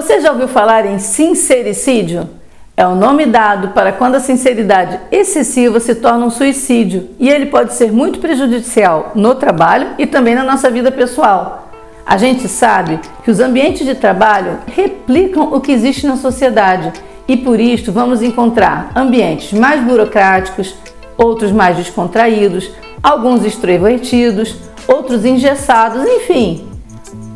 Você já ouviu falar em sincericídio? É o nome dado para quando a sinceridade excessiva se torna um suicídio e ele pode ser muito prejudicial no trabalho e também na nossa vida pessoal. A gente sabe que os ambientes de trabalho replicam o que existe na sociedade e por isto vamos encontrar ambientes mais burocráticos, outros mais descontraídos, alguns extrovertidos, outros engessados, enfim,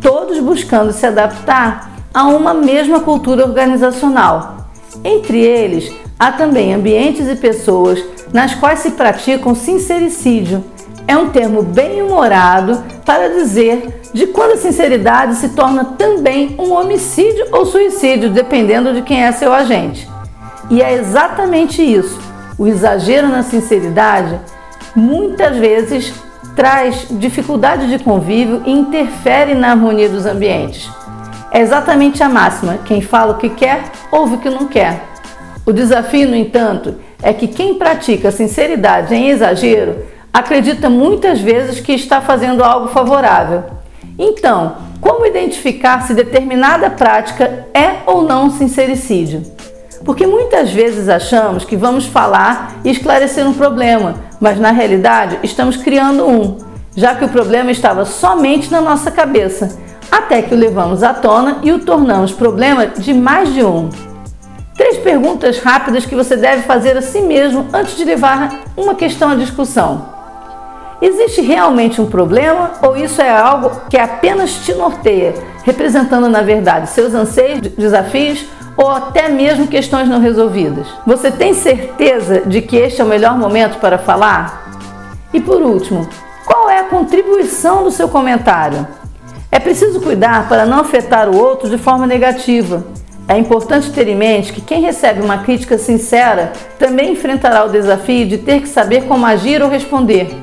todos buscando se adaptar a uma mesma cultura organizacional. Entre eles, há também ambientes e pessoas nas quais se praticam sincericídio. É um termo bem humorado para dizer de quando a sinceridade se torna também um homicídio ou suicídio, dependendo de quem é seu agente. E é exatamente isso. O exagero na sinceridade muitas vezes traz dificuldade de convívio e interfere na harmonia dos ambientes. É exatamente a máxima: quem fala o que quer, ouve o que não quer. O desafio, no entanto, é que quem pratica sinceridade em exagero acredita muitas vezes que está fazendo algo favorável. Então, como identificar se determinada prática é ou não sincericídio? Porque muitas vezes achamos que vamos falar e esclarecer um problema, mas na realidade estamos criando um, já que o problema estava somente na nossa cabeça, até que o levamos à tona e o tornamos problema de mais de um. Três perguntas rápidas que você deve fazer a si mesmo antes de levar uma questão à discussão. Existe realmente um problema ou isso é algo que apenas te norteia, representando na verdade seus anseios, desafios ou até mesmo questões não resolvidas. Você tem certeza de que este é o melhor momento para falar? E por último, qual é a contribuição do seu comentário? É preciso cuidar para não afetar o outro de forma negativa. É importante ter em mente que quem recebe uma crítica sincera também enfrentará o desafio de ter que saber como agir ou responder.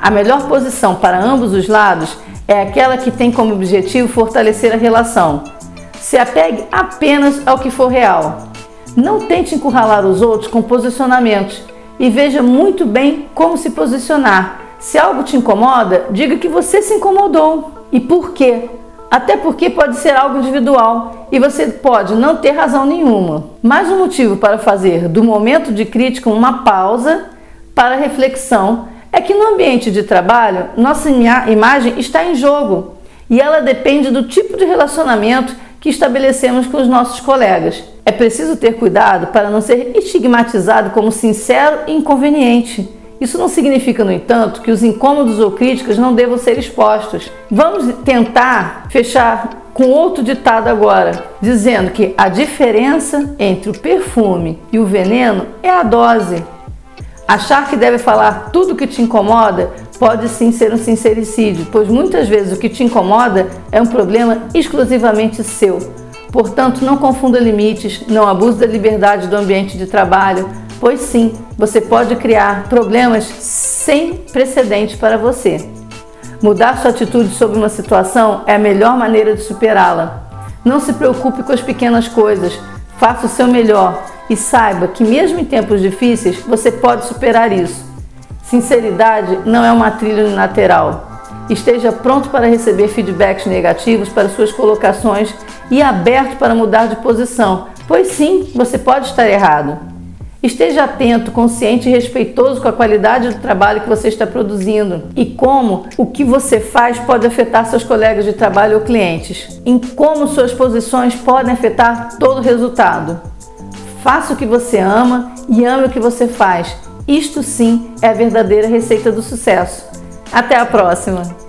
A melhor posição para ambos os lados é aquela que tem como objetivo fortalecer a relação, se apegue apenas ao que for real. Não tente encurralar os outros com posicionamentos e veja muito bem como se posicionar. Se algo te incomoda, diga que você se incomodou e por quê. Até porque pode ser algo individual e você pode não ter razão nenhuma. Mais um motivo para fazer do momento de crítica uma pausa para reflexão é que no ambiente de trabalho nossa imagem está em jogo e ela depende do tipo de relacionamento que estabelecemos com os nossos colegas. É preciso ter cuidado para não ser estigmatizado como sincero e inconveniente. Isso não significa, no entanto, que os incômodos ou críticas não devam ser expostos. Vamos tentar fechar com outro ditado agora, dizendo que a diferença entre o perfume e o veneno é a dose. Achar que deve falar tudo o que te incomoda pode sim ser um sincericídio, pois muitas vezes o que te incomoda é um problema exclusivamente seu. Portanto, não confunda limites, não abuse da liberdade do ambiente de trabalho, pois sim, você pode criar problemas sem precedente para você. Mudar sua atitude sobre uma situação é a melhor maneira de superá-la. Não se preocupe com as pequenas coisas, faça o seu melhor e saiba que, mesmo em tempos difíceis, você pode superar isso. Sinceridade não é uma trilha unilateral. Esteja pronto para receber feedbacks negativos para suas colocações e aberto para mudar de posição, pois sim, você pode estar errado. Esteja atento, consciente e respeitoso com a qualidade do trabalho que você está produzindo e como o que você faz pode afetar seus colegas de trabalho ou clientes, em como suas posições podem afetar todo o resultado. Faça o que você ama e ame o que você faz isto sim é a verdadeira receita do sucesso. Até a próxima!